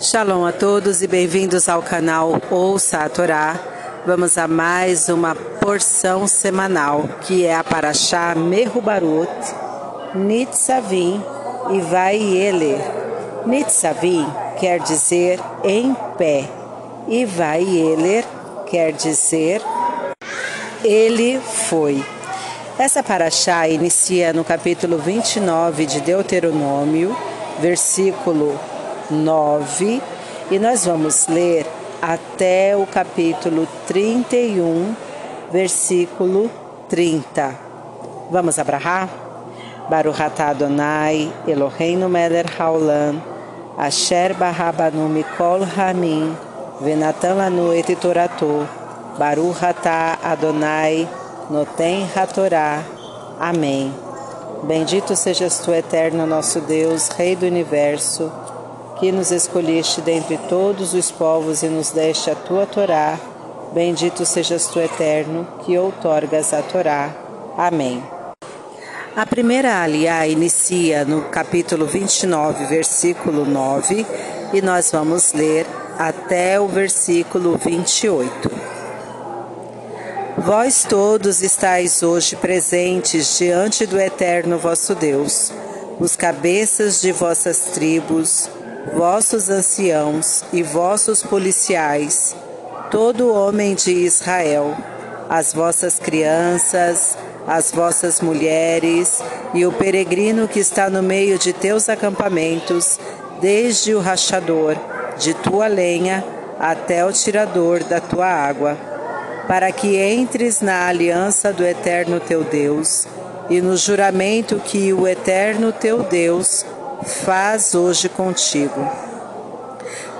Shalom a todos e bem-vindos ao canal Ouça a Torá. Vamos a mais uma porção semanal, que é a Paraxá Mehubarut, Nitzavim e Vaieler. Nitzavim quer dizer em pé e Vaieler quer dizer ele foi. Essa Paraxá inicia no capítulo 29 de Deuteronômio, versículo 9 e nós vamos ler até o capítulo 31, versículo 30. Vamos abrahar? Baruch atah Adonai, Eloheinu melech haolam, asher barabanu mikol hamim, venatan lanu et torato, Baruch atah Adonai, noten hatorá. Amém. Bendito sejas tu, eterno nosso Deus, Rei do Universo, que nos escolheste dentre todos os povos e nos deste a tua Torá. Bendito sejas tu, eterno, que outorgas a Torá. Amém. A primeira aliá inicia no capítulo 29, versículo 9, e nós vamos ler até o versículo 28. Vós todos estáis hoje presentes diante do Eterno vosso Deus, os cabeças de vossas tribos, vossos anciãos e vossos policiais, todo homem de Israel, as vossas crianças, as vossas mulheres e o peregrino que está no meio de teus acampamentos, desde o rachador de tua lenha até o tirador da tua água para que entres na aliança do eterno teu Deus e no juramento que o eterno teu Deus faz hoje contigo.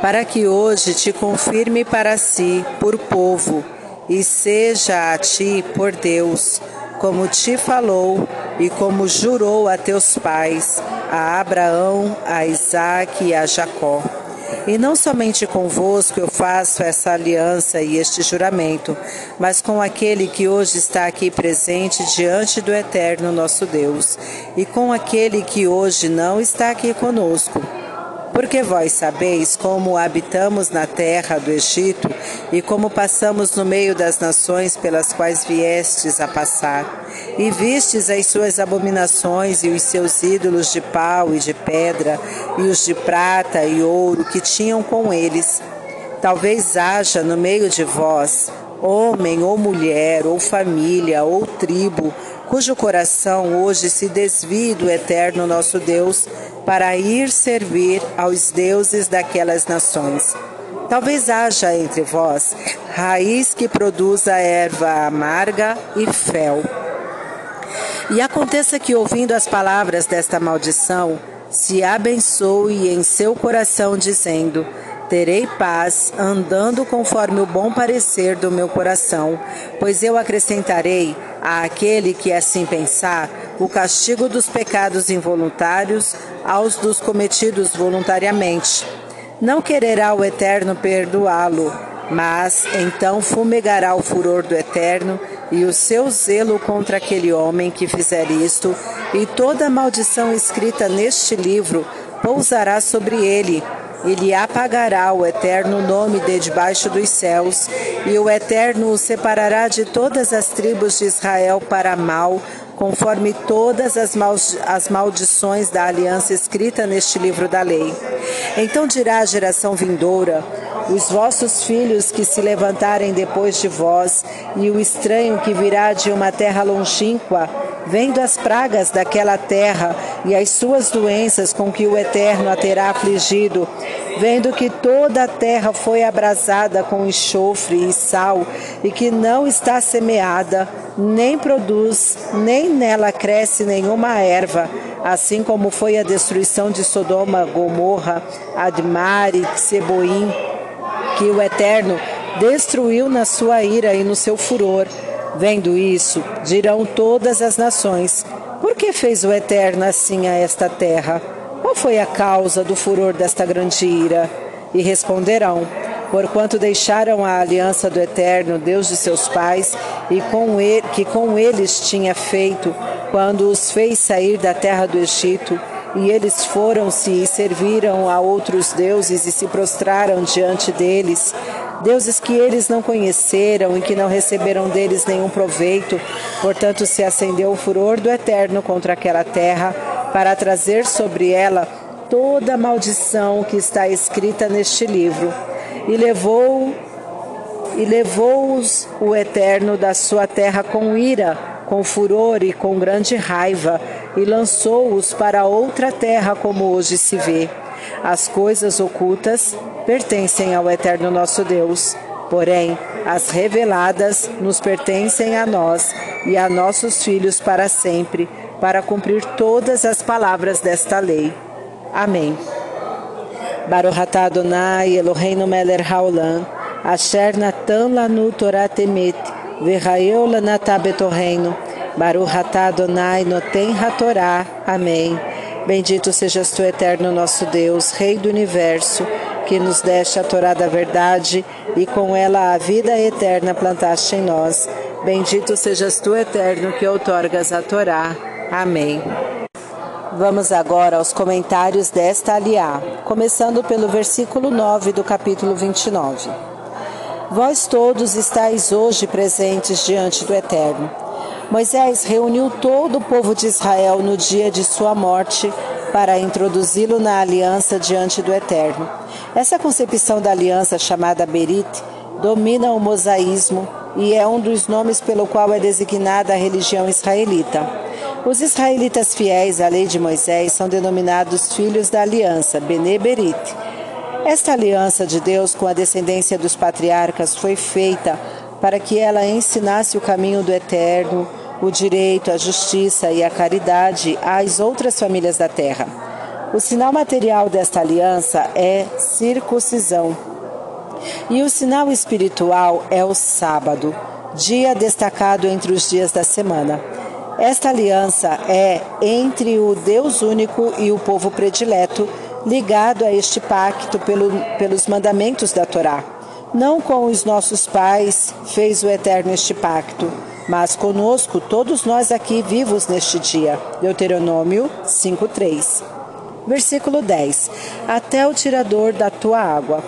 Para que hoje te confirme para si por povo e seja a ti por Deus, como te falou e como jurou a teus pais, a Abraão, a Isaque e a Jacó e não somente convosco eu faço essa aliança e este juramento, mas com aquele que hoje está aqui presente diante do Eterno nosso Deus, e com aquele que hoje não está aqui conosco. Porque vós sabeis como habitamos na terra do Egito e como passamos no meio das nações pelas quais viestes a passar, e vistes as suas abominações e os seus ídolos de pau e de pedra, e os de prata e ouro que tinham com eles. Talvez haja no meio de vós homem ou mulher, ou família, ou tribo, cujo coração hoje se desvie do eterno nosso Deus para ir servir aos deuses daquelas nações. Talvez haja entre vós raiz que produza erva amarga e fel. E aconteça que, ouvindo as palavras desta maldição, se abençoe em seu coração, dizendo: Terei paz, andando conforme o bom parecer do meu coração, pois eu acrescentarei àquele que assim pensar o castigo dos pecados involuntários aos dos cometidos voluntariamente. Não quererá o Eterno perdoá-lo, mas então fumegará o furor do Eterno e o seu zelo contra aquele homem que fizer isto, e toda maldição escrita neste livro pousará sobre ele ele apagará o eterno nome de debaixo dos céus, e o eterno o separará de todas as tribos de Israel para mal, conforme todas as, as maldições da aliança escrita neste livro da lei. Então dirá a geração vindoura: os vossos filhos que se levantarem depois de vós, e o estranho que virá de uma terra longínqua, vendo as pragas daquela terra e as suas doenças com que o Eterno a terá afligido, vendo que toda a terra foi abrasada com enxofre e sal, e que não está semeada, nem produz, nem nela cresce nenhuma erva, assim como foi a destruição de Sodoma, Gomorra, Admare, Seboim, que o Eterno destruiu na sua ira e no seu furor Vendo isso, dirão todas as nações: Por que fez o Eterno assim a esta terra? Qual foi a causa do furor desta grande ira? E responderão: Porquanto deixaram a aliança do Eterno, Deus de seus pais, e com ele, que com eles tinha feito, quando os fez sair da terra do Egito, e eles foram-se e serviram a outros deuses e se prostraram diante deles, deuses que eles não conheceram e que não receberam deles nenhum proveito. Portanto, se acendeu o furor do Eterno contra aquela terra, para trazer sobre ela toda a maldição que está escrita neste livro. E levou e levou-os o Eterno da sua terra com ira, com furor e com grande raiva, e lançou-os para outra terra, como hoje se vê. As coisas ocultas pertencem ao Eterno nosso Deus, porém, as reveladas nos pertencem a nós e a nossos filhos para sempre, para cumprir todas as palavras desta lei. Amém. Baruch Adonai Eloheinu haolam, asher natan lanu Torah v'chayeu lanatah betorreino, Baruch atah Adonai noten hatorá. Amém. Bendito sejas tu, eterno nosso Deus, Rei do universo, que nos deste a Torá da verdade e com ela a vida eterna plantaste em nós. Bendito sejas tu, eterno, que outorgas a Torá. Amém. Vamos agora aos comentários desta aliá, começando pelo versículo 9 do capítulo 29. Vós todos estáis hoje presentes diante do Eterno. Moisés reuniu todo o povo de Israel no dia de sua morte para introduzi-lo na aliança diante do Eterno. Essa concepção da aliança chamada Berit domina o mosaísmo e é um dos nomes pelo qual é designada a religião israelita. Os israelitas fiéis à lei de Moisés são denominados filhos da aliança, Bene Berit. Esta aliança de Deus com a descendência dos patriarcas foi feita para que ela ensinasse o caminho do eterno, o direito, a justiça e a caridade às outras famílias da terra. O sinal material desta aliança é circuncisão. E o sinal espiritual é o sábado, dia destacado entre os dias da semana. Esta aliança é entre o Deus único e o povo predileto, ligado a este pacto pelo, pelos mandamentos da Torá. Não com os nossos pais fez o Eterno este pacto, mas conosco, todos nós aqui vivos neste dia. Deuteronômio 5:3. Versículo 10. Até o tirador da tua água.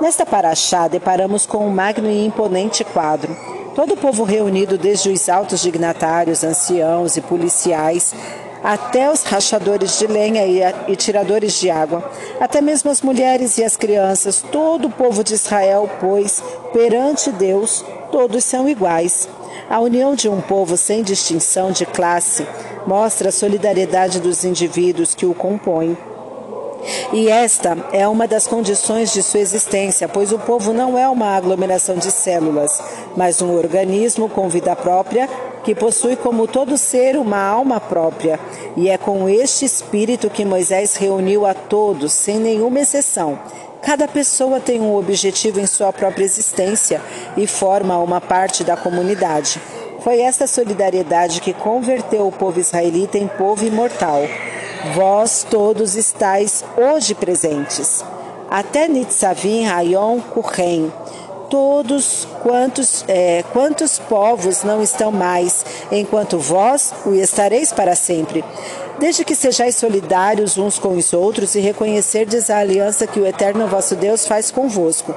Nesta paraxá deparamos com um magno e imponente quadro Todo o povo reunido, desde os altos dignatários, anciãos e policiais, até os rachadores de lenha e, tiradores de água, até mesmo as mulheres e as crianças, todo o povo de Israel, pois, perante Deus, todos são iguais. A união de um povo sem distinção de classe mostra a solidariedade dos indivíduos que o compõem. E esta é uma das condições de sua existência, pois o povo não é uma aglomeração de células, mas um organismo com vida própria que possui, como todo ser, uma alma própria. E é com este espírito que Moisés reuniu a todos, sem nenhuma exceção. Cada pessoa tem um objetivo em sua própria existência e forma uma parte da comunidade. Foi esta solidariedade que converteu o povo israelita em povo imortal. Vós todos estáis hoje presentes. Até Nitzavim Rayon Kurren. Todos quantos, é, quantos povos não estão mais, enquanto vós o estareis para sempre desde que sejais solidários uns com os outros e reconhecerdes a aliança que o eterno vosso Deus faz convosco.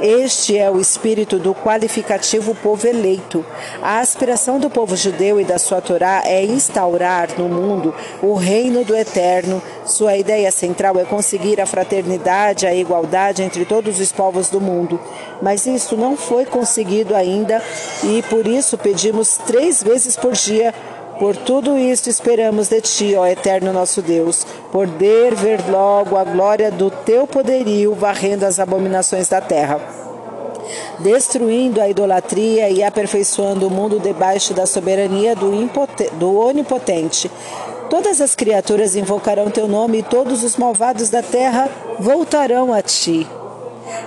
Este é o espírito do qualificativo povo eleito. A aspiração do povo judeu e da sua Torá é instaurar no mundo o reino do eterno. Sua ideia central é conseguir a fraternidade, a igualdade entre todos os povos do mundo. Mas isso não foi conseguido ainda e por isso pedimos três vezes por dia por tudo isto esperamos de ti, ó eterno nosso Deus, poder ver logo a glória do teu poderio varrendo as abominações da terra destruindo a idolatria e aperfeiçoando o mundo debaixo da soberania do, do, Onipotente. Todas as criaturas invocarão teu nome e todos os malvados da terra voltarão a ti.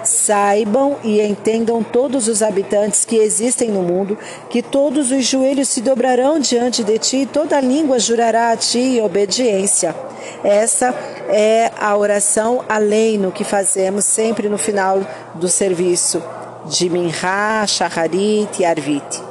Saibam e entendam todos os habitantes que existem no mundo, que todos os joelhos se dobrarão diante de ti e toda língua jurará a ti obediência. Essa é a oração aleino que fazemos sempre no final do serviço de Minha, Shacharit e Arvit.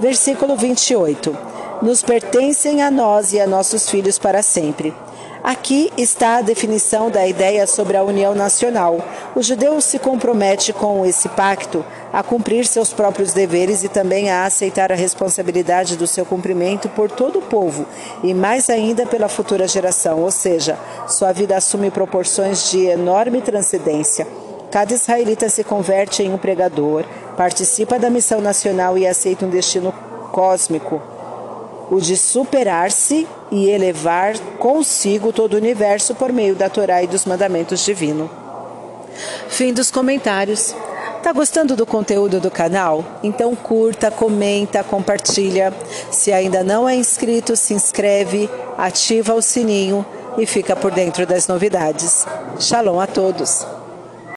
Versículo 28. Nos pertencem a nós e a nossos filhos para sempre. Aqui está a definição da ideia sobre a união nacional. O judeu se compromete com esse pacto a cumprir seus próprios deveres e também a aceitar a responsabilidade do seu cumprimento por todo o povo e mais ainda pela futura geração, ou seja, sua vida assume proporções de enorme transcendência. Cada israelita se converte em um pregador, participa da missão nacional e aceita um destino cósmico o de superar-se e elevar consigo todo o universo por meio da Torá e dos mandamentos divinos. Fim dos comentários. Tá gostando do conteúdo do canal? Então curta, comenta, compartilha. Se ainda não é inscrito, se inscreve, ativa o sininho e fica por dentro das novidades. Shalom a todos!